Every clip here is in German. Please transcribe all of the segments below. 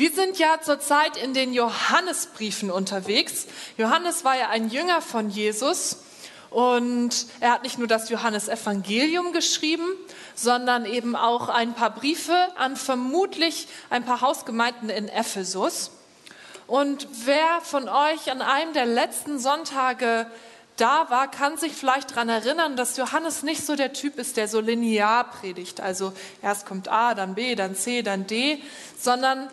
Wir sind ja zurzeit in den Johannesbriefen unterwegs. Johannes war ja ein Jünger von Jesus und er hat nicht nur das Johannesevangelium geschrieben, sondern eben auch ein paar Briefe an vermutlich ein paar Hausgemeinden in Ephesus. Und wer von euch an einem der letzten Sonntage da war, kann sich vielleicht daran erinnern, dass Johannes nicht so der Typ ist, der so linear predigt. Also erst kommt A, dann B, dann C, dann D, sondern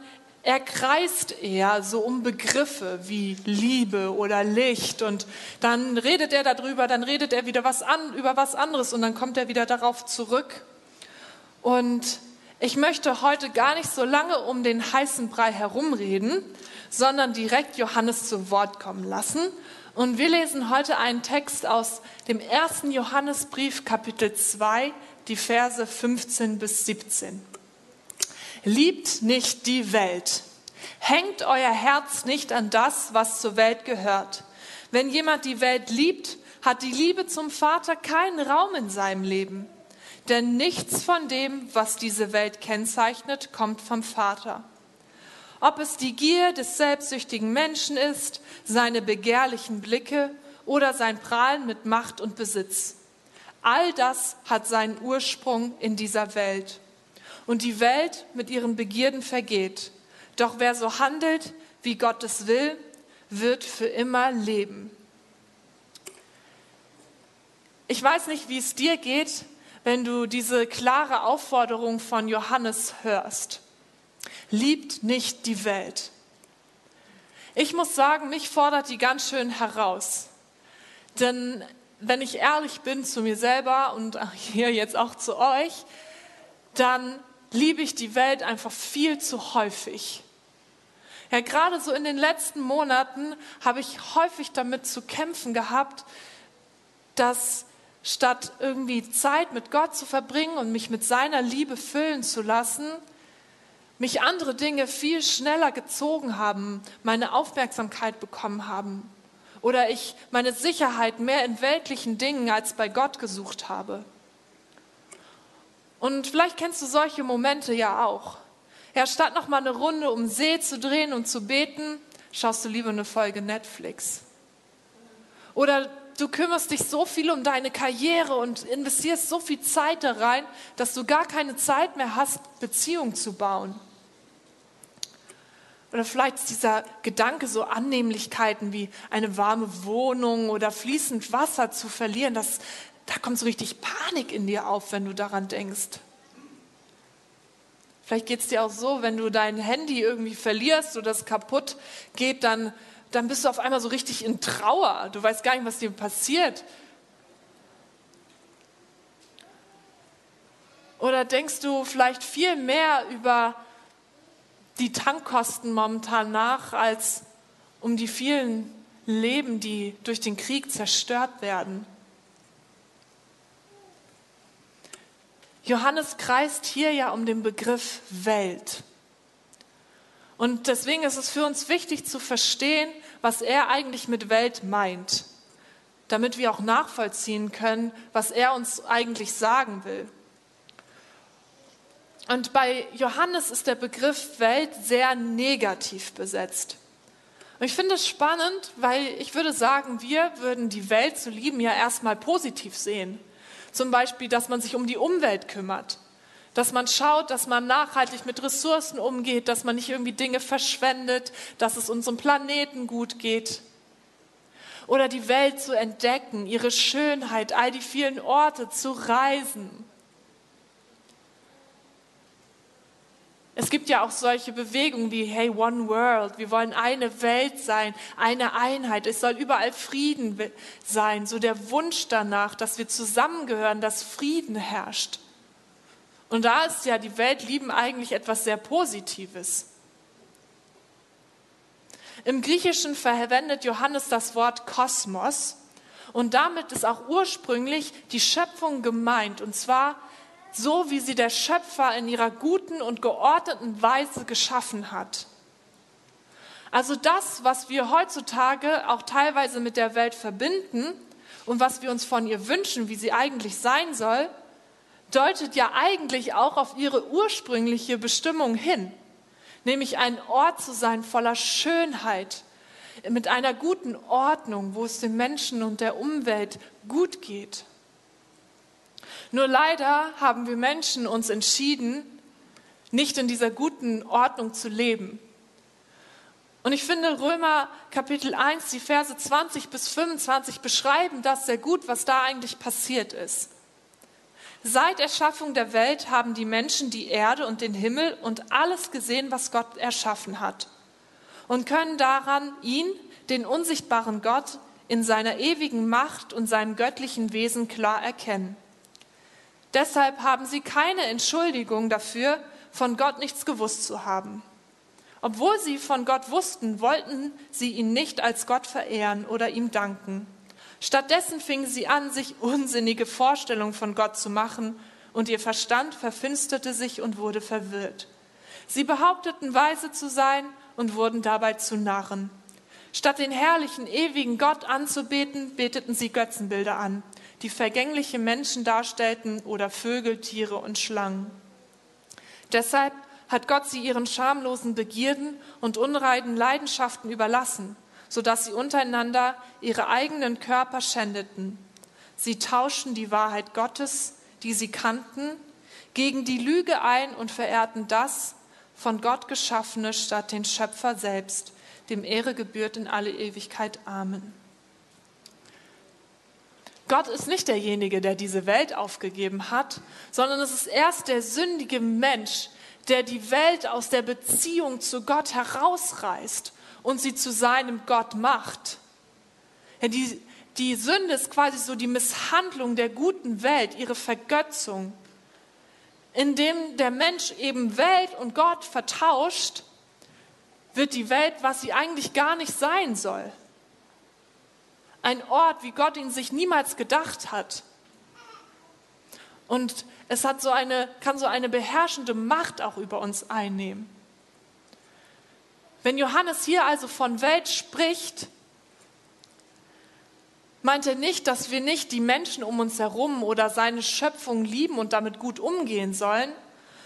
er kreist eher so um Begriffe wie Liebe oder Licht und dann redet er darüber, dann redet er wieder was an, über was anderes und dann kommt er wieder darauf zurück. Und ich möchte heute gar nicht so lange um den heißen Brei herumreden, sondern direkt Johannes zu Wort kommen lassen. Und wir lesen heute einen Text aus dem ersten Johannesbrief, Kapitel 2, die Verse 15 bis 17. Liebt nicht die Welt. Hängt euer Herz nicht an das, was zur Welt gehört. Wenn jemand die Welt liebt, hat die Liebe zum Vater keinen Raum in seinem Leben. Denn nichts von dem, was diese Welt kennzeichnet, kommt vom Vater. Ob es die Gier des selbstsüchtigen Menschen ist, seine begehrlichen Blicke oder sein Prahlen mit Macht und Besitz. All das hat seinen Ursprung in dieser Welt. Und die Welt mit ihren Begierden vergeht. Doch wer so handelt, wie Gott es will, wird für immer leben. Ich weiß nicht, wie es dir geht, wenn du diese klare Aufforderung von Johannes hörst. Liebt nicht die Welt. Ich muss sagen, mich fordert die ganz schön heraus. Denn wenn ich ehrlich bin zu mir selber und hier jetzt auch zu euch, dann liebe ich die Welt einfach viel zu häufig. Ja, gerade so in den letzten Monaten habe ich häufig damit zu kämpfen gehabt, dass statt irgendwie Zeit mit Gott zu verbringen und mich mit seiner Liebe füllen zu lassen, mich andere Dinge viel schneller gezogen haben, meine Aufmerksamkeit bekommen haben oder ich meine Sicherheit mehr in weltlichen Dingen als bei Gott gesucht habe. Und vielleicht kennst du solche Momente ja auch. Ja, statt noch mal eine Runde um See zu drehen und zu beten, schaust du lieber eine Folge Netflix. Oder du kümmerst dich so viel um deine Karriere und investierst so viel Zeit da rein, dass du gar keine Zeit mehr hast, Beziehungen zu bauen. Oder vielleicht ist dieser Gedanke, so Annehmlichkeiten wie eine warme Wohnung oder fließend Wasser zu verlieren, das, da kommt so richtig Panik in dir auf, wenn du daran denkst. Vielleicht geht es dir auch so, wenn du dein Handy irgendwie verlierst oder es kaputt geht, dann dann bist du auf einmal so richtig in Trauer. Du weißt gar nicht, was dir passiert. Oder denkst du vielleicht viel mehr über die Tankkosten momentan nach, als um die vielen Leben, die durch den Krieg zerstört werden? Johannes kreist hier ja um den Begriff Welt. Und deswegen ist es für uns wichtig zu verstehen, was er eigentlich mit Welt meint, damit wir auch nachvollziehen können, was er uns eigentlich sagen will. Und bei Johannes ist der Begriff Welt sehr negativ besetzt. Und ich finde es spannend, weil ich würde sagen, wir würden die Welt zu lieben ja erstmal positiv sehen. Zum Beispiel, dass man sich um die Umwelt kümmert, dass man schaut, dass man nachhaltig mit Ressourcen umgeht, dass man nicht irgendwie Dinge verschwendet, dass es unserem Planeten gut geht. Oder die Welt zu entdecken, ihre Schönheit, all die vielen Orte zu reisen. Es gibt ja auch solche Bewegungen wie Hey One World, wir wollen eine Welt sein, eine Einheit, es soll überall Frieden sein, so der Wunsch danach, dass wir zusammengehören, dass Frieden herrscht. Und da ist ja die Welt lieben eigentlich etwas sehr Positives. Im Griechischen verwendet Johannes das Wort Kosmos und damit ist auch ursprünglich die Schöpfung gemeint und zwar so, wie sie der Schöpfer in ihrer guten und geordneten Weise geschaffen hat. Also das, was wir heutzutage auch teilweise mit der Welt verbinden und was wir uns von ihr wünschen, wie sie eigentlich sein soll, deutet ja eigentlich auch auf ihre ursprüngliche Bestimmung hin. nämlich ein Ort zu sein voller Schönheit, mit einer guten Ordnung, wo es den Menschen und der Umwelt gut geht. Nur leider haben wir Menschen uns entschieden, nicht in dieser guten Ordnung zu leben. Und ich finde, Römer Kapitel 1, die Verse 20 bis 25 beschreiben das sehr gut, was da eigentlich passiert ist. Seit Erschaffung der Welt haben die Menschen die Erde und den Himmel und alles gesehen, was Gott erschaffen hat. Und können daran ihn, den unsichtbaren Gott, in seiner ewigen Macht und seinem göttlichen Wesen klar erkennen. Deshalb haben sie keine Entschuldigung dafür, von Gott nichts gewusst zu haben. Obwohl sie von Gott wussten, wollten sie ihn nicht als Gott verehren oder ihm danken. Stattdessen fingen sie an, sich unsinnige Vorstellungen von Gott zu machen, und ihr Verstand verfinsterte sich und wurde verwirrt. Sie behaupteten, weise zu sein und wurden dabei zu Narren. Statt den herrlichen, ewigen Gott anzubeten, beteten sie Götzenbilder an, die vergängliche Menschen darstellten oder Vögel, Tiere und Schlangen. Deshalb hat Gott sie ihren schamlosen Begierden und unreinen Leidenschaften überlassen sodass sie untereinander ihre eigenen Körper schändeten. Sie tauschten die Wahrheit Gottes, die sie kannten, gegen die Lüge ein und verehrten das von Gott geschaffene statt den Schöpfer selbst, dem Ehre gebührt in alle Ewigkeit. Amen. Gott ist nicht derjenige, der diese Welt aufgegeben hat, sondern es ist erst der sündige Mensch, der die Welt aus der Beziehung zu Gott herausreißt und sie zu seinem Gott macht. Ja, die, die Sünde ist quasi so die Misshandlung der guten Welt, ihre Vergötzung, indem der Mensch eben Welt und Gott vertauscht, wird die Welt, was sie eigentlich gar nicht sein soll. Ein Ort, wie Gott ihn sich niemals gedacht hat. Und es hat so eine, kann so eine beherrschende Macht auch über uns einnehmen. Wenn Johannes hier also von Welt spricht, meint er nicht, dass wir nicht die Menschen um uns herum oder seine Schöpfung lieben und damit gut umgehen sollen,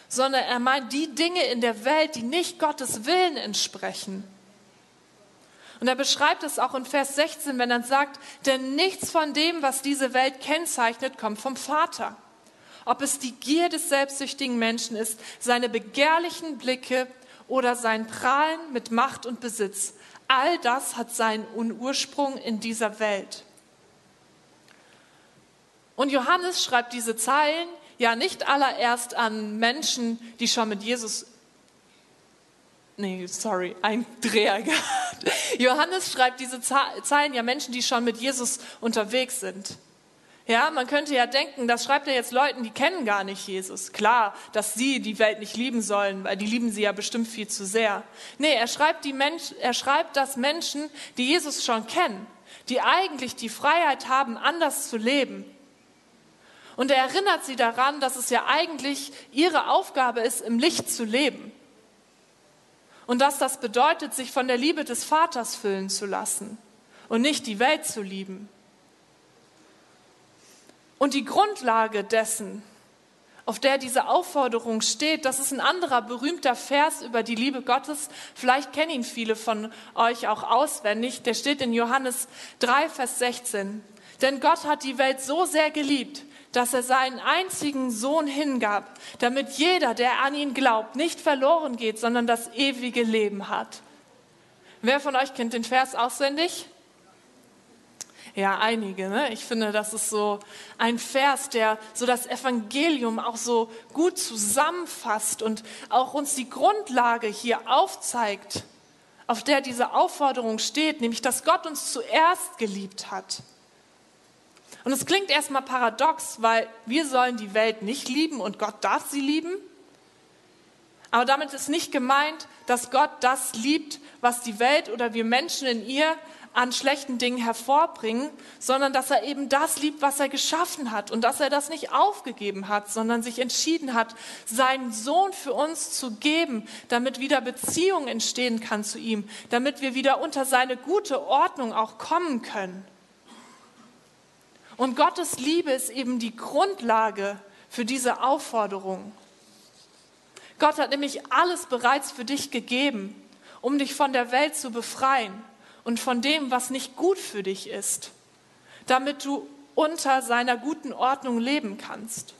sondern er meint die Dinge in der Welt, die nicht Gottes Willen entsprechen. Und er beschreibt es auch in Vers 16, wenn er sagt, denn nichts von dem, was diese Welt kennzeichnet, kommt vom Vater. Ob es die Gier des selbstsüchtigen Menschen ist, seine begehrlichen Blicke oder sein Prahlen mit Macht und Besitz. All das hat seinen Ursprung in dieser Welt. Und Johannes schreibt diese Zeilen ja nicht allererst an Menschen, die schon mit Jesus nee, sorry, ein Dreher gehabt. Johannes schreibt diese Zeilen ja Menschen, die schon mit Jesus unterwegs sind. Ja, man könnte ja denken, das schreibt er jetzt Leuten, die kennen gar nicht Jesus. Klar, dass sie die Welt nicht lieben sollen, weil die lieben sie ja bestimmt viel zu sehr. Nee, er schreibt, die Mensch, er schreibt das Menschen, die Jesus schon kennen, die eigentlich die Freiheit haben, anders zu leben. Und er erinnert sie daran, dass es ja eigentlich ihre Aufgabe ist, im Licht zu leben. Und dass das bedeutet, sich von der Liebe des Vaters füllen zu lassen und nicht die Welt zu lieben. Und die Grundlage dessen, auf der diese Aufforderung steht, das ist ein anderer berühmter Vers über die Liebe Gottes. Vielleicht kennen ihn viele von euch auch auswendig. Der steht in Johannes 3, Vers 16. Denn Gott hat die Welt so sehr geliebt, dass er seinen einzigen Sohn hingab, damit jeder, der an ihn glaubt, nicht verloren geht, sondern das ewige Leben hat. Wer von euch kennt den Vers auswendig? Ja, einige. Ne? Ich finde, das ist so ein Vers, der so das Evangelium auch so gut zusammenfasst und auch uns die Grundlage hier aufzeigt, auf der diese Aufforderung steht, nämlich dass Gott uns zuerst geliebt hat. Und es klingt erstmal paradox, weil wir sollen die Welt nicht lieben und Gott darf sie lieben. Aber damit ist nicht gemeint, dass Gott das liebt, was die Welt oder wir Menschen in ihr an schlechten Dingen hervorbringen, sondern dass er eben das liebt, was er geschaffen hat und dass er das nicht aufgegeben hat, sondern sich entschieden hat, seinen Sohn für uns zu geben, damit wieder Beziehung entstehen kann zu ihm, damit wir wieder unter seine gute Ordnung auch kommen können. Und Gottes Liebe ist eben die Grundlage für diese Aufforderung. Gott hat nämlich alles bereits für dich gegeben, um dich von der Welt zu befreien und von dem, was nicht gut für dich ist, damit du unter seiner guten Ordnung leben kannst.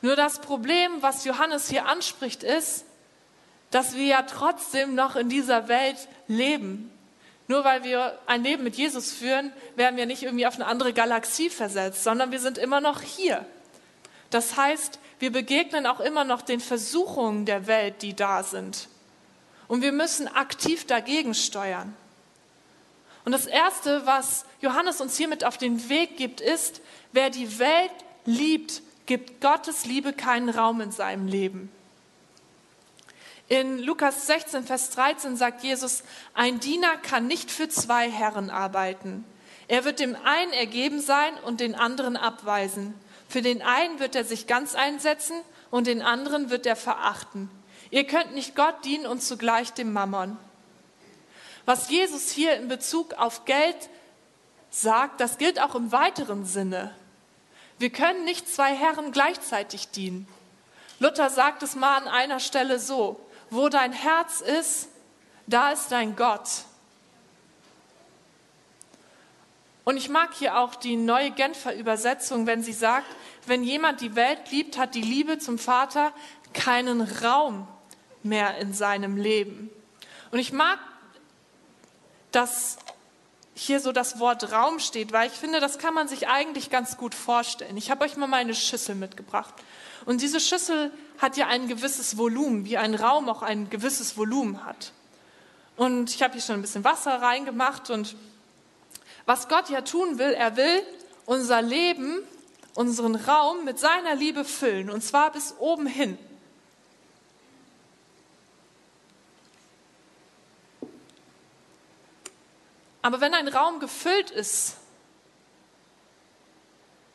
Nur das Problem, was Johannes hier anspricht, ist, dass wir ja trotzdem noch in dieser Welt leben. Nur weil wir ein Leben mit Jesus führen, werden wir nicht irgendwie auf eine andere Galaxie versetzt, sondern wir sind immer noch hier. Das heißt, wir begegnen auch immer noch den Versuchungen der Welt, die da sind. Und wir müssen aktiv dagegen steuern. Und das Erste, was Johannes uns hiermit auf den Weg gibt, ist, wer die Welt liebt, gibt Gottes Liebe keinen Raum in seinem Leben. In Lukas 16, Vers 13 sagt Jesus, ein Diener kann nicht für zwei Herren arbeiten. Er wird dem einen ergeben sein und den anderen abweisen. Für den einen wird er sich ganz einsetzen und den anderen wird er verachten. Ihr könnt nicht Gott dienen und zugleich dem Mammon. Was Jesus hier in Bezug auf Geld sagt, das gilt auch im weiteren Sinne. Wir können nicht zwei Herren gleichzeitig dienen. Luther sagt es mal an einer Stelle so, wo dein Herz ist, da ist dein Gott. Und ich mag hier auch die neue Genfer Übersetzung, wenn sie sagt, wenn jemand die Welt liebt, hat die Liebe zum Vater keinen Raum mehr in seinem Leben. Und ich mag, dass hier so das Wort Raum steht, weil ich finde, das kann man sich eigentlich ganz gut vorstellen. Ich habe euch mal meine Schüssel mitgebracht. Und diese Schüssel hat ja ein gewisses Volumen, wie ein Raum auch ein gewisses Volumen hat. Und ich habe hier schon ein bisschen Wasser reingemacht und was Gott ja tun will, er will unser Leben, unseren Raum mit seiner Liebe füllen und zwar bis oben hin. Aber wenn ein Raum gefüllt ist,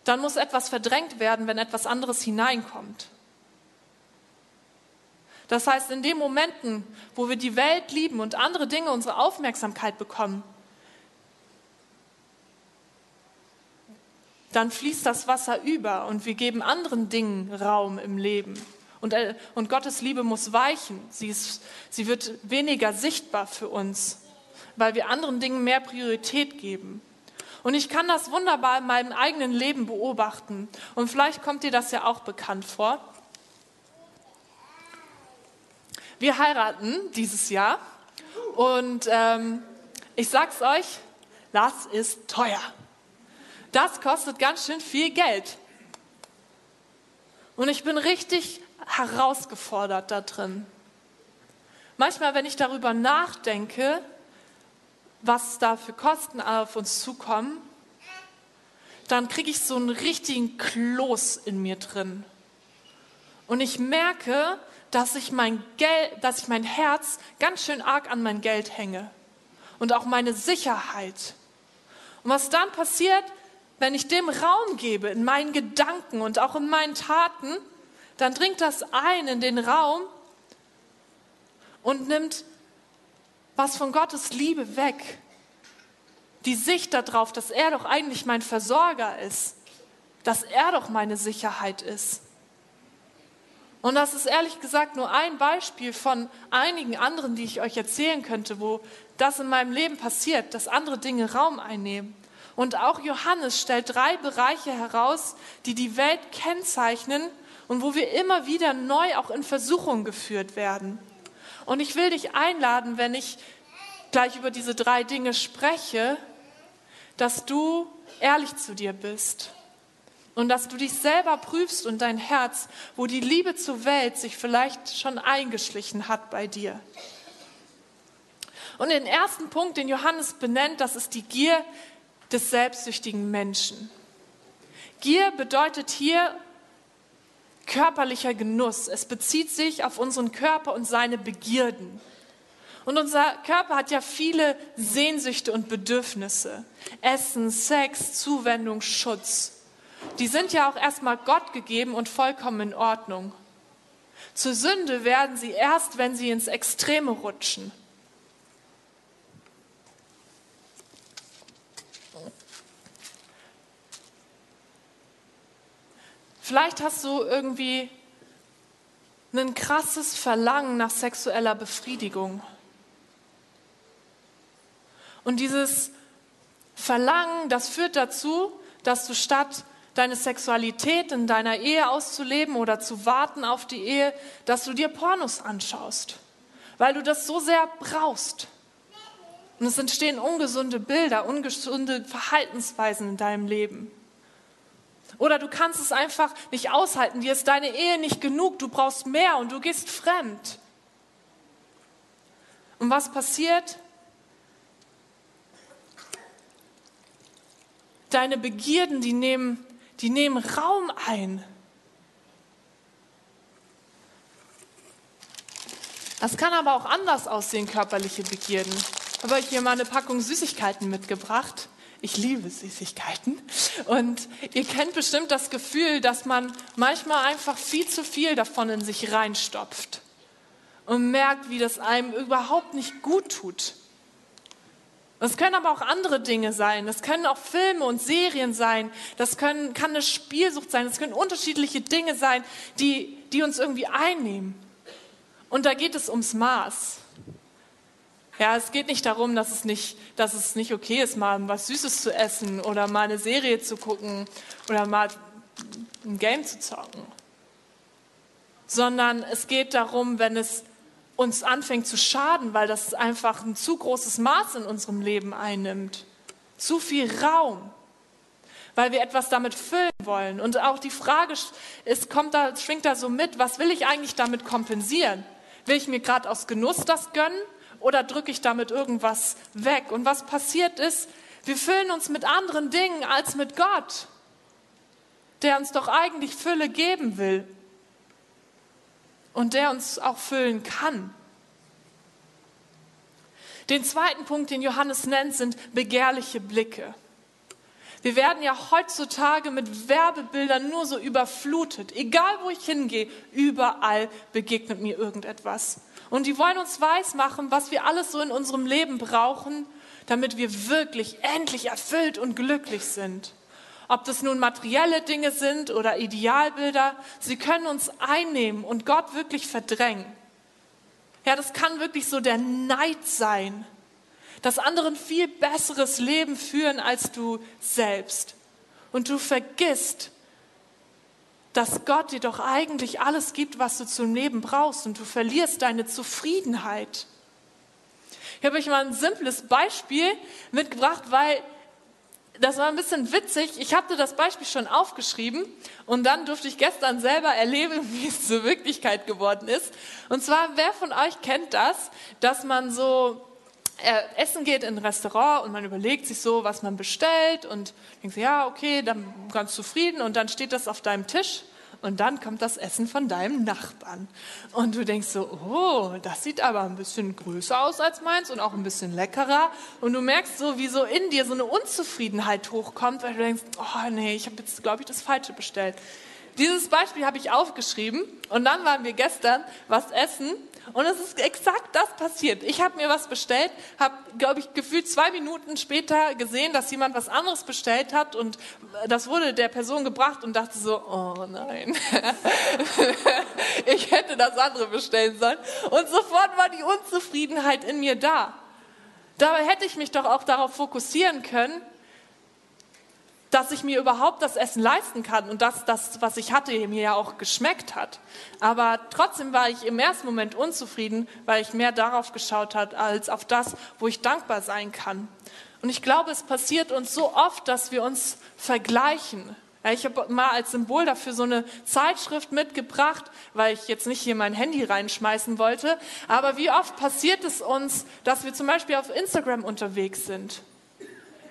dann muss etwas verdrängt werden, wenn etwas anderes hineinkommt. Das heißt, in den Momenten, wo wir die Welt lieben und andere Dinge unsere Aufmerksamkeit bekommen, dann fließt das Wasser über und wir geben anderen Dingen Raum im Leben. Und, äh, und Gottes Liebe muss weichen. Sie, ist, sie wird weniger sichtbar für uns, weil wir anderen Dingen mehr Priorität geben. Und ich kann das wunderbar in meinem eigenen Leben beobachten. Und vielleicht kommt dir das ja auch bekannt vor. Wir heiraten dieses Jahr und ähm, ich sag's euch, das ist teuer. Das kostet ganz schön viel Geld. Und ich bin richtig herausgefordert da drin. Manchmal, wenn ich darüber nachdenke, was da für Kosten auf uns zukommen, dann kriege ich so einen richtigen Kloß in mir drin. Und ich merke, dass ich mein dass ich mein Herz ganz schön arg an mein Geld hänge und auch meine Sicherheit. Und was dann passiert, wenn ich dem Raum gebe in meinen Gedanken und auch in meinen Taten, dann dringt das ein in den Raum und nimmt was von Gottes Liebe weg. Die Sicht darauf, dass er doch eigentlich mein Versorger ist, dass er doch meine Sicherheit ist. Und das ist ehrlich gesagt nur ein Beispiel von einigen anderen, die ich euch erzählen könnte, wo das in meinem Leben passiert, dass andere Dinge Raum einnehmen. Und auch Johannes stellt drei Bereiche heraus, die die Welt kennzeichnen und wo wir immer wieder neu auch in Versuchung geführt werden. Und ich will dich einladen, wenn ich gleich über diese drei Dinge spreche, dass du ehrlich zu dir bist und dass du dich selber prüfst und dein Herz, wo die Liebe zur Welt sich vielleicht schon eingeschlichen hat bei dir. Und den ersten Punkt, den Johannes benennt, das ist die Gier des selbstsüchtigen Menschen. Gier bedeutet hier körperlicher Genuss. Es bezieht sich auf unseren Körper und seine Begierden. Und unser Körper hat ja viele Sehnsüchte und Bedürfnisse. Essen, Sex, Zuwendung, Schutz. Die sind ja auch erstmal Gott gegeben und vollkommen in Ordnung. Zur Sünde werden sie erst, wenn sie ins Extreme rutschen. Vielleicht hast du irgendwie ein krasses Verlangen nach sexueller Befriedigung. Und dieses Verlangen, das führt dazu, dass du statt deine Sexualität in deiner Ehe auszuleben oder zu warten auf die Ehe, dass du dir Pornos anschaust, weil du das so sehr brauchst. Und es entstehen ungesunde Bilder, ungesunde Verhaltensweisen in deinem Leben. Oder du kannst es einfach nicht aushalten, dir ist deine Ehe nicht genug, du brauchst mehr und du gehst fremd. Und was passiert? Deine Begierden, die nehmen, die nehmen Raum ein. Das kann aber auch anders aussehen, körperliche Begierden. Ich habe euch hier mal eine Packung Süßigkeiten mitgebracht. Ich liebe Süßigkeiten. Und ihr kennt bestimmt das Gefühl, dass man manchmal einfach viel zu viel davon in sich reinstopft und merkt, wie das einem überhaupt nicht gut tut. Das können aber auch andere Dinge sein. Das können auch Filme und Serien sein. Das können, kann eine Spielsucht sein. Das können unterschiedliche Dinge sein, die, die uns irgendwie einnehmen. Und da geht es ums Maß. Ja, es geht nicht darum, dass es nicht, dass es nicht okay ist, mal was Süßes zu essen oder mal eine Serie zu gucken oder mal ein Game zu zocken. Sondern es geht darum, wenn es uns anfängt zu schaden, weil das einfach ein zu großes Maß in unserem Leben einnimmt. Zu viel Raum, weil wir etwas damit füllen wollen. Und auch die Frage ist, kommt da, schwingt da so mit, was will ich eigentlich damit kompensieren? Will ich mir gerade aus Genuss das gönnen oder drücke ich damit irgendwas weg? Und was passiert ist, wir füllen uns mit anderen Dingen als mit Gott, der uns doch eigentlich Fülle geben will und der uns auch füllen kann. Den zweiten Punkt, den Johannes nennt, sind begehrliche Blicke. Wir werden ja heutzutage mit Werbebildern nur so überflutet. Egal wo ich hingehe, überall begegnet mir irgendetwas. Und die wollen uns weismachen, was wir alles so in unserem Leben brauchen, damit wir wirklich endlich erfüllt und glücklich sind. Ob das nun materielle Dinge sind oder Idealbilder, sie können uns einnehmen und Gott wirklich verdrängen. Ja, das kann wirklich so der Neid sein, dass anderen viel besseres Leben führen als du selbst. Und du vergisst, dass Gott dir doch eigentlich alles gibt, was du zum Leben brauchst und du verlierst deine Zufriedenheit. Ich habe euch mal ein simples Beispiel mitgebracht, weil das war ein bisschen witzig. Ich hatte das Beispiel schon aufgeschrieben und dann durfte ich gestern selber erleben, wie es zur Wirklichkeit geworden ist. Und zwar, wer von euch kennt das, dass man so äh, essen geht in ein Restaurant und man überlegt sich so, was man bestellt und denkt ja, okay, dann ganz zufrieden und dann steht das auf deinem Tisch und dann kommt das Essen von deinem Nachbarn. Und du denkst so, oh, das sieht aber ein bisschen größer aus als meins und auch ein bisschen leckerer. Und du merkst so, wie so in dir so eine Unzufriedenheit hochkommt, weil du denkst, oh nee, ich habe jetzt, glaube ich, das Falsche bestellt. Dieses Beispiel habe ich aufgeschrieben und dann waren wir gestern was essen und es ist exakt das passiert. Ich habe mir was bestellt, habe, glaube ich, gefühlt zwei Minuten später gesehen, dass jemand was anderes bestellt hat und das wurde der Person gebracht und dachte so, oh nein, ich hätte das andere bestellen sollen. Und sofort war die Unzufriedenheit in mir da. Dabei hätte ich mich doch auch darauf fokussieren können, dass ich mir überhaupt das Essen leisten kann und dass das, was ich hatte, mir ja auch geschmeckt hat. Aber trotzdem war ich im ersten Moment unzufrieden, weil ich mehr darauf geschaut habe, als auf das, wo ich dankbar sein kann. Und ich glaube, es passiert uns so oft, dass wir uns vergleichen. Ich habe mal als Symbol dafür so eine Zeitschrift mitgebracht, weil ich jetzt nicht hier mein Handy reinschmeißen wollte. Aber wie oft passiert es uns, dass wir zum Beispiel auf Instagram unterwegs sind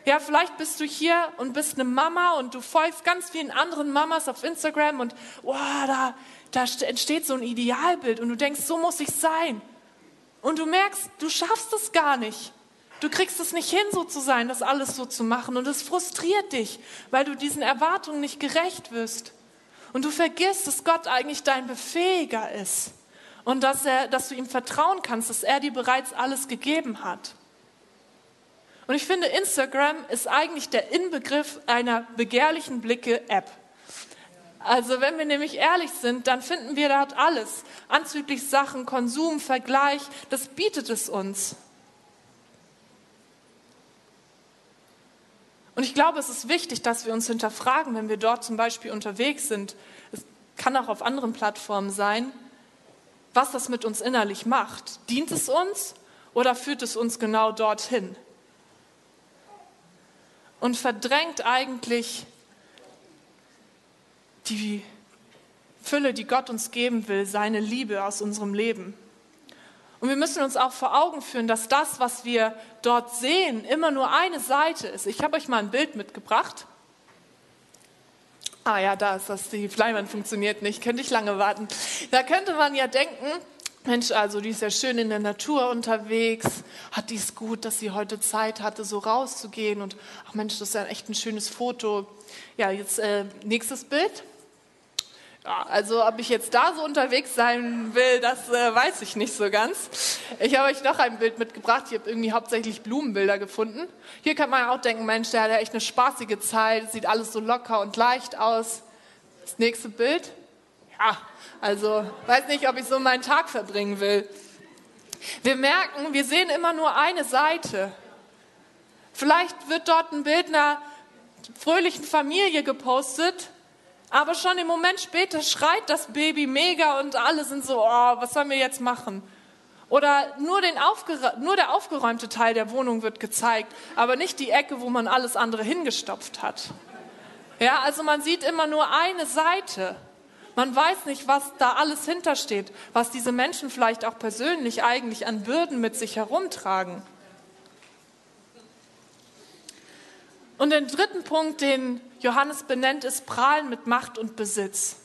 ja, vielleicht bist du hier und bist eine Mama und du folgst ganz vielen anderen Mamas auf Instagram und oh, da, da entsteht so ein Idealbild und du denkst, so muss ich sein. Und du merkst, du schaffst es gar nicht. Du kriegst es nicht hin, so zu sein, das alles so zu machen. Und es frustriert dich, weil du diesen Erwartungen nicht gerecht wirst. Und du vergisst, dass Gott eigentlich dein Befähiger ist. Und dass, er, dass du ihm vertrauen kannst, dass er dir bereits alles gegeben hat. Und ich finde, Instagram ist eigentlich der Inbegriff einer begehrlichen Blicke-App. Also wenn wir nämlich ehrlich sind, dann finden wir dort alles. Anzüglich Sachen, Konsum, Vergleich, das bietet es uns. Und ich glaube, es ist wichtig, dass wir uns hinterfragen, wenn wir dort zum Beispiel unterwegs sind. Es kann auch auf anderen Plattformen sein, was das mit uns innerlich macht. Dient es uns oder führt es uns genau dorthin? Und verdrängt eigentlich die Fülle, die Gott uns geben will, seine Liebe aus unserem Leben. Und wir müssen uns auch vor Augen führen, dass das, was wir dort sehen, immer nur eine Seite ist. Ich habe euch mal ein Bild mitgebracht. Ah ja, da ist das, die Leinwand funktioniert nicht, könnte ich lange warten. Da könnte man ja denken, Mensch, also die ist ja schön in der Natur unterwegs, hat dies gut, dass sie heute Zeit hatte, so rauszugehen und ach Mensch, das ist ja echt ein schönes Foto. Ja, jetzt äh, nächstes Bild. Ja, also ob ich jetzt da so unterwegs sein will, das äh, weiß ich nicht so ganz. Ich habe euch noch ein Bild mitgebracht. Ich habe irgendwie hauptsächlich Blumenbilder gefunden. Hier kann man auch denken, Mensch, der hat ja echt eine spaßige Zeit, sieht alles so locker und leicht aus. Das nächste Bild. Ja, also weiß nicht, ob ich so meinen Tag verbringen will. Wir merken, wir sehen immer nur eine Seite. Vielleicht wird dort ein Bild einer fröhlichen Familie gepostet aber schon im Moment später schreit das Baby mega und alle sind so, oh, was sollen wir jetzt machen? Oder nur, nur, der aufgeräumte Teil der Wohnung wird gezeigt, aber nicht die Ecke, wo man alles andere hingestopft hat. Ja, also man sieht immer nur eine Seite. Man weiß nicht, was da alles hintersteht, was diese Menschen vielleicht auch persönlich eigentlich an Bürden mit sich herumtragen. Und den dritten Punkt, den Johannes benennt, ist Prahlen mit Macht und Besitz.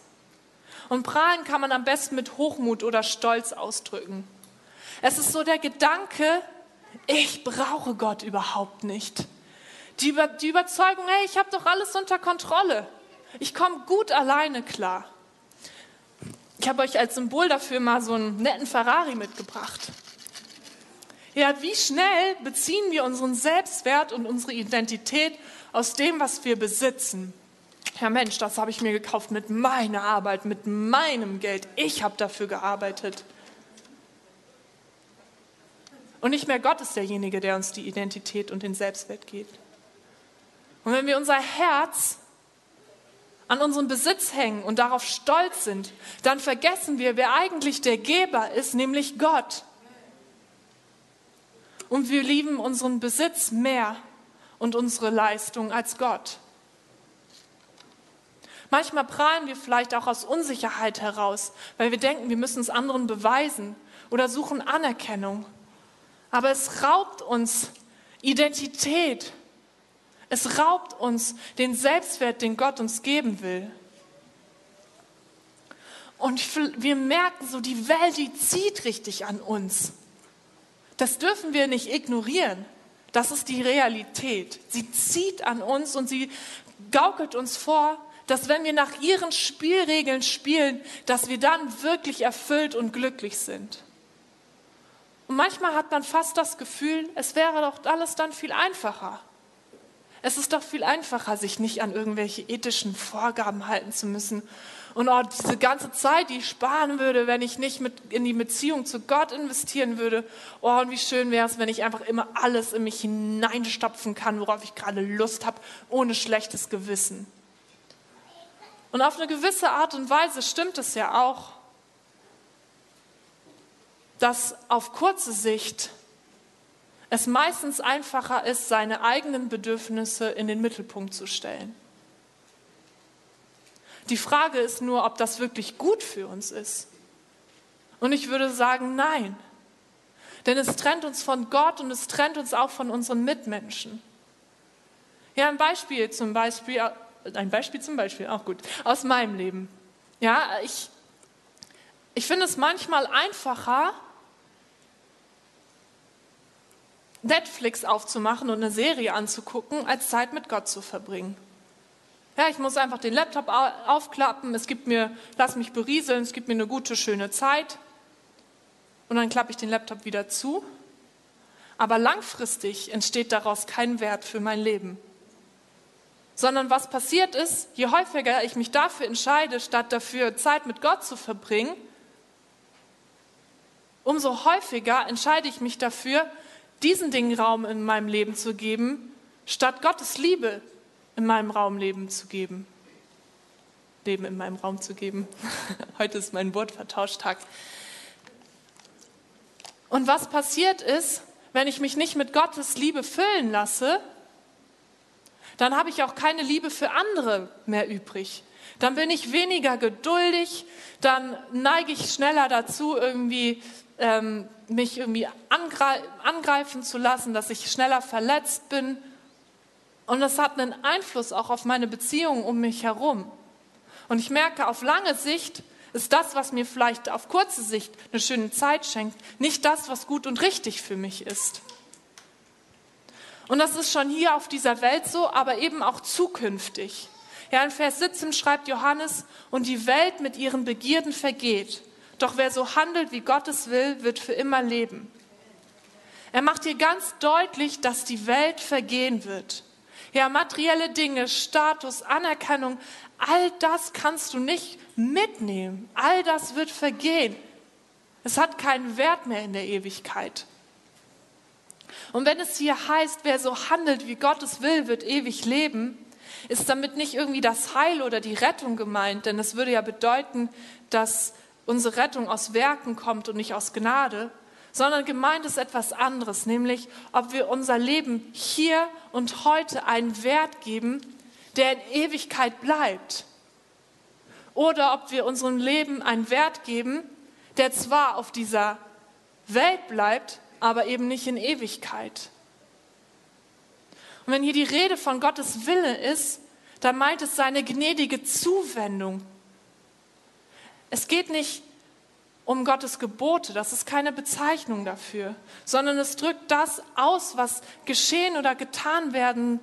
Und Prahlen kann man am besten mit Hochmut oder Stolz ausdrücken. Es ist so der Gedanke, ich brauche Gott überhaupt nicht. Die, die Überzeugung, hey, ich habe doch alles unter Kontrolle. Ich komme gut alleine klar. Ich habe euch als Symbol dafür mal so einen netten Ferrari mitgebracht. Ja, wie schnell beziehen wir unseren Selbstwert und unsere Identität aus dem, was wir besitzen? Ja Mensch, das habe ich mir gekauft mit meiner Arbeit, mit meinem Geld. Ich habe dafür gearbeitet. Und nicht mehr Gott ist derjenige, der uns die Identität und den Selbstwert gibt. Und wenn wir unser Herz an unserem Besitz hängen und darauf stolz sind, dann vergessen wir, wer eigentlich der Geber ist, nämlich Gott. Und wir lieben unseren Besitz mehr und unsere Leistung als Gott. Manchmal prahlen wir vielleicht auch aus Unsicherheit heraus, weil wir denken, wir müssen es anderen beweisen oder suchen Anerkennung. Aber es raubt uns Identität. Es raubt uns den Selbstwert, den Gott uns geben will. Und wir merken so, die Welt, die zieht richtig an uns. Das dürfen wir nicht ignorieren. Das ist die Realität. Sie zieht an uns und sie gaukelt uns vor, dass wenn wir nach ihren Spielregeln spielen, dass wir dann wirklich erfüllt und glücklich sind. Und manchmal hat man fast das Gefühl, es wäre doch alles dann viel einfacher. Es ist doch viel einfacher, sich nicht an irgendwelche ethischen Vorgaben halten zu müssen und oh, diese ganze Zeit, die ich sparen würde, wenn ich nicht mit in die Beziehung zu Gott investieren würde. Oh, und wie schön wäre es, wenn ich einfach immer alles in mich hineinstopfen kann, worauf ich gerade Lust habe, ohne schlechtes Gewissen. Und auf eine gewisse Art und Weise stimmt es ja auch, dass auf kurze Sicht es meistens einfacher ist, seine eigenen Bedürfnisse in den Mittelpunkt zu stellen. Die Frage ist nur, ob das wirklich gut für uns ist. Und ich würde sagen, nein. Denn es trennt uns von Gott und es trennt uns auch von unseren Mitmenschen. Ja, ein Beispiel zum Beispiel, ein Beispiel zum Beispiel, auch gut, aus meinem Leben. Ja, ich, ich finde es manchmal einfacher, Netflix aufzumachen und eine Serie anzugucken, als Zeit mit Gott zu verbringen. Ja, ich muss einfach den Laptop aufklappen, es gibt mir, lass mich berieseln, es gibt mir eine gute, schöne Zeit. Und dann klappe ich den Laptop wieder zu. Aber langfristig entsteht daraus kein Wert für mein Leben. sondern was passiert ist, je häufiger ich mich dafür entscheide, statt dafür Zeit mit Gott zu verbringen, umso häufiger entscheide ich mich dafür, diesen Dingen Raum in meinem Leben zu geben, statt Gottes Liebe in meinem Raumleben zu geben. Leben in meinem Raum zu geben. Heute ist mein Wortvertauschtag. Und was passiert ist, wenn ich mich nicht mit Gottes Liebe füllen lasse, dann habe ich auch keine Liebe für andere mehr übrig. Dann bin ich weniger geduldig, dann neige ich schneller dazu, irgendwie ähm, mich irgendwie angreifen zu lassen, dass ich schneller verletzt bin. Und das hat einen Einfluss auch auf meine Beziehungen um mich herum. Und ich merke, auf lange Sicht ist das, was mir vielleicht auf kurze Sicht eine schöne Zeit schenkt, nicht das, was gut und richtig für mich ist. Und das ist schon hier auf dieser Welt so, aber eben auch zukünftig. Ja, in Vers 17 schreibt Johannes, und die Welt mit ihren Begierden vergeht. Doch wer so handelt, wie Gottes will, wird für immer leben. Er macht hier ganz deutlich, dass die Welt vergehen wird. Ja, materielle Dinge, Status, Anerkennung, all das kannst du nicht mitnehmen. All das wird vergehen. Es hat keinen Wert mehr in der Ewigkeit. Und wenn es hier heißt, wer so handelt, wie Gottes will, wird ewig leben, ist damit nicht irgendwie das Heil oder die Rettung gemeint, denn es würde ja bedeuten, dass unsere Rettung aus Werken kommt und nicht aus Gnade, sondern gemeint ist etwas anderes, nämlich ob wir unser Leben hier und heute einen Wert geben, der in Ewigkeit bleibt. Oder ob wir unserem Leben einen Wert geben, der zwar auf dieser Welt bleibt, aber eben nicht in Ewigkeit. Und wenn hier die Rede von Gottes Wille ist, dann meint es seine gnädige Zuwendung. Es geht nicht um Gottes Gebote, das ist keine Bezeichnung dafür, sondern es drückt das aus, was geschehen oder getan werden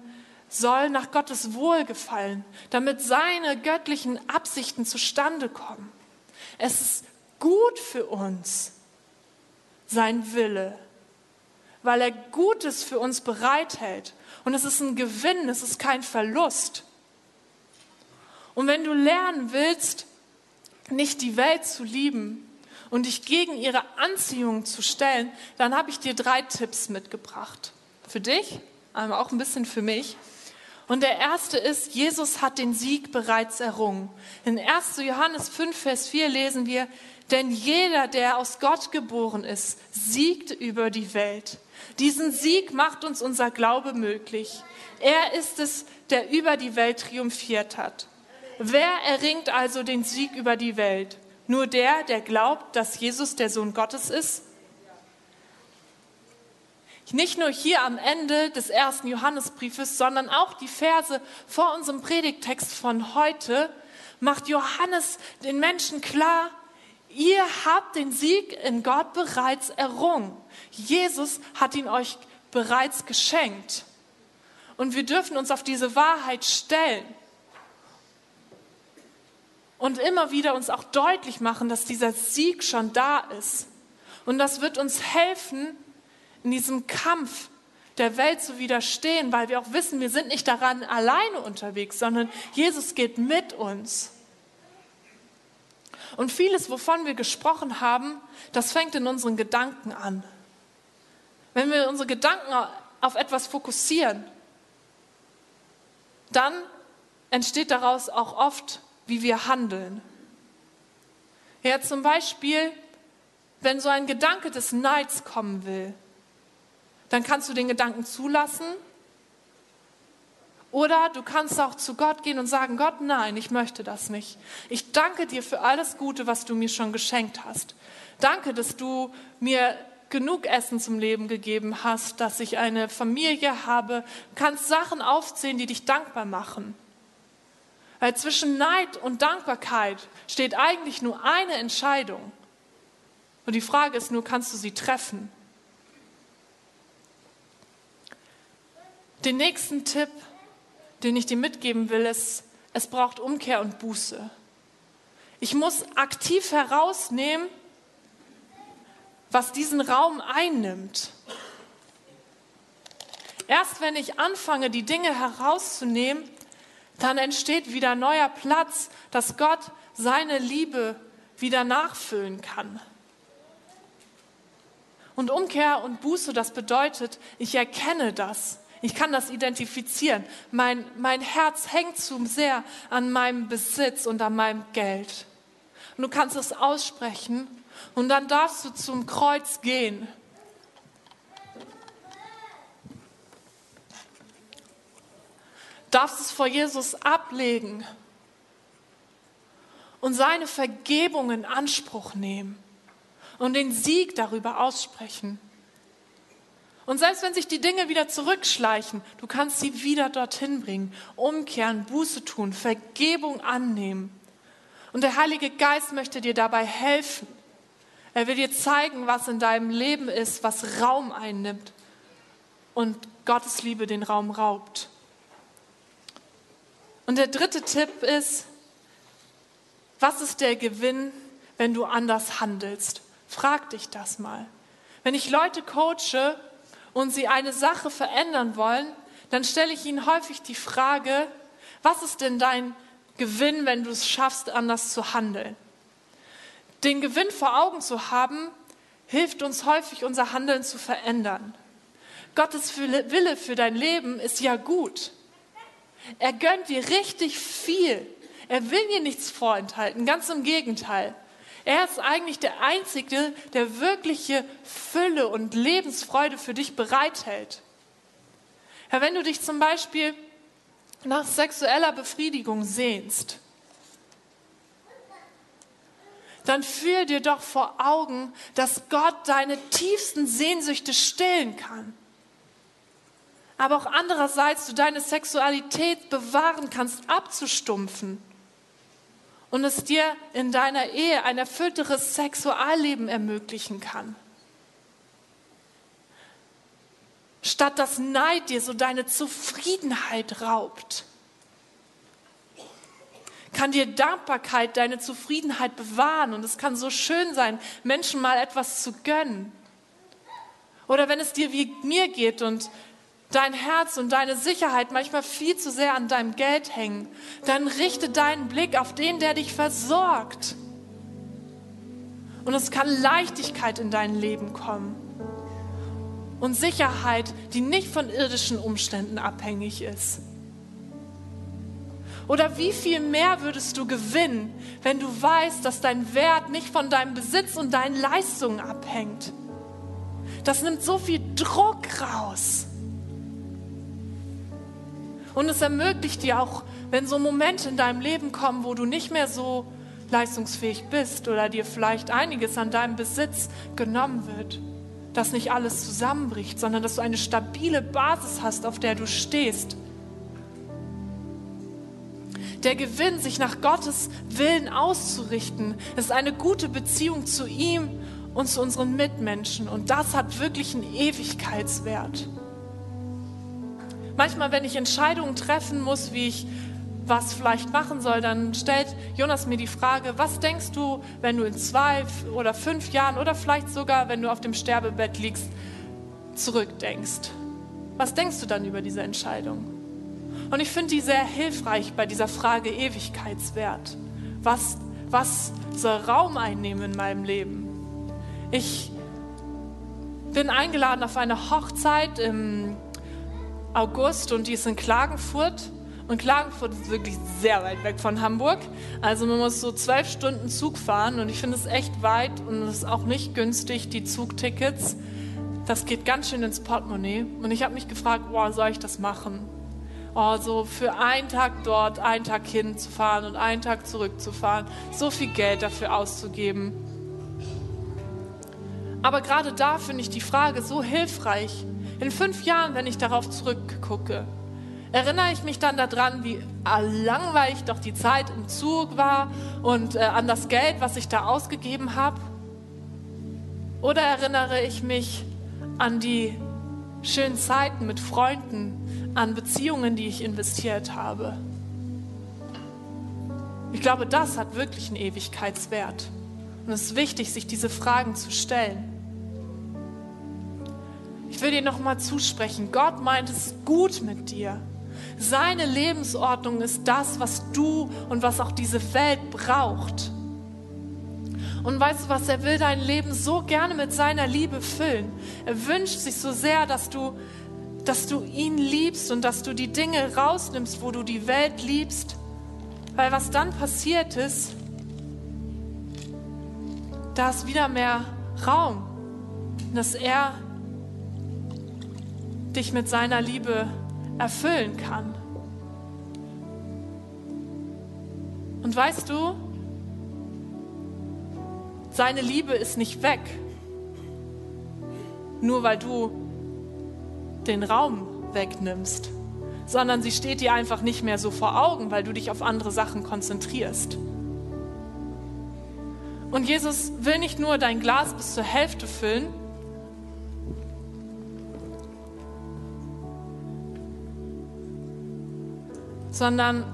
soll nach Gottes Wohlgefallen, damit seine göttlichen Absichten zustande kommen. Es ist gut für uns, sein Wille, weil er Gutes für uns bereithält. Und es ist ein Gewinn, es ist kein Verlust. Und wenn du lernen willst, nicht die Welt zu lieben, und dich gegen ihre Anziehung zu stellen, dann habe ich dir drei Tipps mitgebracht. Für dich, aber auch ein bisschen für mich. Und der erste ist, Jesus hat den Sieg bereits errungen. In 1. Johannes 5, Vers 4 lesen wir, denn jeder, der aus Gott geboren ist, siegt über die Welt. Diesen Sieg macht uns unser Glaube möglich. Er ist es, der über die Welt triumphiert hat. Wer erringt also den Sieg über die Welt? Nur der, der glaubt, dass Jesus der Sohn Gottes ist? Nicht nur hier am De des ersten Johannesbriefes, sondern auch die Verse vor unserem Predigtext von heute macht Johannes den Menschen klar, ihr habt den Sieg in Gott bereits errungen. Jesus hat ihn euch bereits geschenkt. Und wir dürfen uns auf diese Wahrheit stellen und immer wieder uns auch deutlich machen, dass dieser Sieg schon da ist. Und das wird uns helfen, in diesem Kampf der Welt zu widerstehen, weil wir auch wissen, wir sind nicht daran alleine unterwegs, sondern Jesus geht mit uns. Und vieles, wovon wir gesprochen haben, das fängt in unseren Gedanken an. Wenn wir unsere Gedanken auf etwas fokussieren, dann entsteht daraus auch oft wie wir handeln. Ja, zum Beispiel, wenn so ein Gedanke des Neids kommen will, dann kannst du den Gedanken zulassen oder du kannst auch zu Gott gehen und sagen, Gott, nein, ich möchte das nicht. Ich danke dir für alles Gute, was du mir schon geschenkt hast. Danke, dass du mir genug Essen zum Leben gegeben hast, dass ich eine Familie habe. Du kannst Sachen aufzählen, die dich dankbar machen. Weil zwischen Neid und Dankbarkeit steht eigentlich nur eine Entscheidung. Und die Frage ist nur, kannst du sie treffen? Den nächsten Tipp, den ich dir mitgeben will, ist, es braucht Umkehr und Buße. Ich muss aktiv herausnehmen, was diesen Raum einnimmt. Erst wenn ich anfange, die Dinge herauszunehmen, dann entsteht wieder neuer Platz, dass Gott seine Liebe wieder nachfüllen kann. Und Umkehr und Buße, das bedeutet, ich erkenne das. Ich kann das identifizieren. Mein, mein Herz hängt zu sehr an meinem Besitz und an meinem Geld. Und du kannst es aussprechen und dann darfst du zum Kreuz gehen. Darfst es vor Jesus ablegen und seine Vergebung in Anspruch nehmen und den Sieg darüber aussprechen. Und selbst wenn sich die Dinge wieder zurückschleichen, du kannst sie wieder dorthin bringen, umkehren, Buße tun, Vergebung annehmen. Und der Heilige Geist möchte dir dabei helfen. Er will dir zeigen, was in deinem Leben ist, was Raum einnimmt und Gottes Liebe den Raum raubt. Und der dritte Tipp ist, was ist der Gewinn, wenn du anders handelst? Frag dich das mal. Wenn ich Leute coache und sie eine Sache verändern wollen, dann stelle ich ihnen häufig die Frage, was ist denn dein Gewinn, wenn du es schaffst, anders zu handeln? Den Gewinn vor Augen zu haben, hilft uns häufig, unser Handeln zu verändern. Gottes Wille für dein Leben ist ja gut. Er gönnt dir richtig viel. Er will dir nichts vorenthalten, ganz im Gegenteil. Er ist eigentlich der Einzige, der wirkliche Fülle und Lebensfreude für dich bereithält. Ja, wenn du dich zum Beispiel nach sexueller Befriedigung sehnst, dann führ dir doch vor Augen, dass Gott deine tiefsten Sehnsüchte stillen kann. Aber auch andererseits du deine Sexualität bewahren kannst, abzustumpfen und es dir in deiner Ehe ein erfüllteres Sexualleben ermöglichen kann. Statt dass Neid dir so deine Zufriedenheit raubt, kann dir Dankbarkeit deine Zufriedenheit bewahren und es kann so schön sein, Menschen mal etwas zu gönnen. Oder wenn es dir wie mir geht und dein Herz und deine Sicherheit manchmal viel zu sehr an deinem Geld hängen, dann richte deinen Blick auf den, der dich versorgt. Und es kann Leichtigkeit in dein Leben kommen. Und Sicherheit, die nicht von irdischen Umständen abhängig ist. Oder wie viel mehr würdest du gewinnen, wenn du weißt, dass dein Wert nicht von deinem Besitz und deinen Leistungen abhängt? Das nimmt so viel Druck raus. Und es ermöglicht dir auch, wenn so Momente in deinem Leben kommen, wo du nicht mehr so leistungsfähig bist oder dir vielleicht einiges an deinem Besitz genommen wird, dass nicht alles zusammenbricht, sondern dass du eine stabile Basis hast, auf der du stehst. Der Gewinn, sich nach Gottes Willen auszurichten, ist eine gute Beziehung zu ihm und zu unseren Mitmenschen. Und das hat wirklich einen Ewigkeitswert. Manchmal, wenn ich Entscheidungen treffen muss, wie ich was vielleicht machen soll, dann stellt Jonas mir die Frage, was denkst du, wenn du in zwei oder fünf Jahren oder vielleicht sogar, wenn du auf dem Sterbebett liegst, zurückdenkst? Was denkst du dann über diese Entscheidung? Und ich finde die sehr hilfreich bei dieser Frage Ewigkeitswert. Was, was soll Raum einnehmen in meinem Leben? Ich bin eingeladen auf eine Hochzeit im August und die ist in Klagenfurt. Und Klagenfurt ist wirklich sehr weit weg von Hamburg. Also man muss so zwölf Stunden Zug fahren und ich finde es echt weit und es ist auch nicht günstig, die Zugtickets. Das geht ganz schön ins Portemonnaie. Und ich habe mich gefragt, boah, soll ich das machen? Oh, so für einen Tag dort, einen Tag hinzufahren und einen Tag zurückzufahren, so viel Geld dafür auszugeben. Aber gerade da finde ich die Frage so hilfreich. In fünf Jahren, wenn ich darauf zurückgucke, erinnere ich mich dann daran, wie langweilig doch die Zeit im Zug war und äh, an das Geld, was ich da ausgegeben habe? Oder erinnere ich mich an die schönen Zeiten mit Freunden, an Beziehungen, die ich investiert habe? Ich glaube, das hat wirklich einen Ewigkeitswert. Und es ist wichtig, sich diese Fragen zu stellen. Ich will dir nochmal zusprechen, Gott meint es gut mit dir. Seine Lebensordnung ist das, was du und was auch diese Welt braucht. Und weißt du was, er will dein Leben so gerne mit seiner Liebe füllen. Er wünscht sich so sehr, dass du, dass du ihn liebst und dass du die Dinge rausnimmst, wo du die Welt liebst. Weil was dann passiert ist, da ist wieder mehr Raum, dass er dich mit seiner Liebe erfüllen kann. Und weißt du, seine Liebe ist nicht weg, nur weil du den Raum wegnimmst, sondern sie steht dir einfach nicht mehr so vor Augen, weil du dich auf andere Sachen konzentrierst. Und Jesus will nicht nur dein Glas bis zur Hälfte füllen, sondern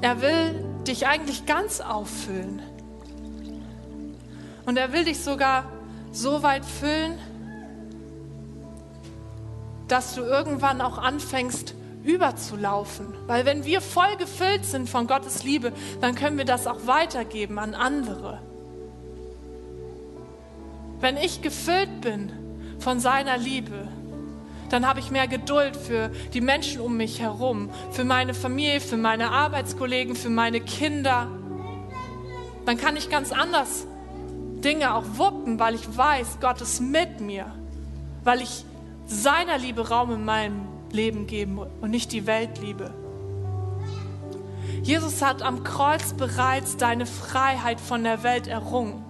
er will dich eigentlich ganz auffüllen. Und er will dich sogar so weit füllen, dass du irgendwann auch anfängst überzulaufen. Weil wenn wir voll gefüllt sind von Gottes Liebe, dann können wir das auch weitergeben an andere. Wenn ich gefüllt bin von seiner Liebe, dann habe ich mehr Geduld für die Menschen um mich herum, für meine Familie, für meine Arbeitskollegen, für meine Kinder. Dann kann ich ganz anders Dinge auch wuppen, weil ich weiß, Gott ist mit mir, weil ich seiner Liebe Raum in meinem Leben geben und nicht die Weltliebe. Jesus hat am Kreuz bereits deine Freiheit von der Welt errungen.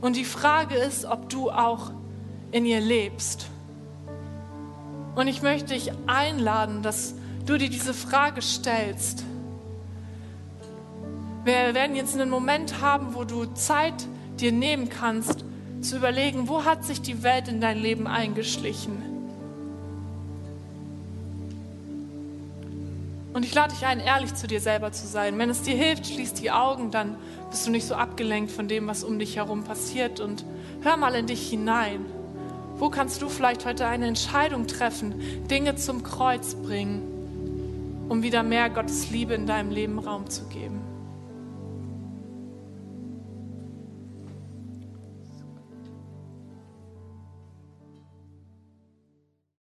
Und die Frage ist, ob du auch in ihr lebst. Und ich möchte dich einladen, dass du dir diese Frage stellst. Wir werden jetzt einen Moment haben, wo du Zeit dir nehmen kannst, zu überlegen, wo hat sich die Welt in dein Leben eingeschlichen? Und ich lade dich ein, ehrlich zu dir selber zu sein. Wenn es dir hilft, schließ die Augen, dann bist du nicht so abgelenkt von dem, was um dich herum passiert. Und hör mal in dich hinein. Wo kannst du vielleicht heute eine Entscheidung treffen, Dinge zum Kreuz bringen, um wieder mehr Gottes Liebe in deinem Leben Raum zu geben?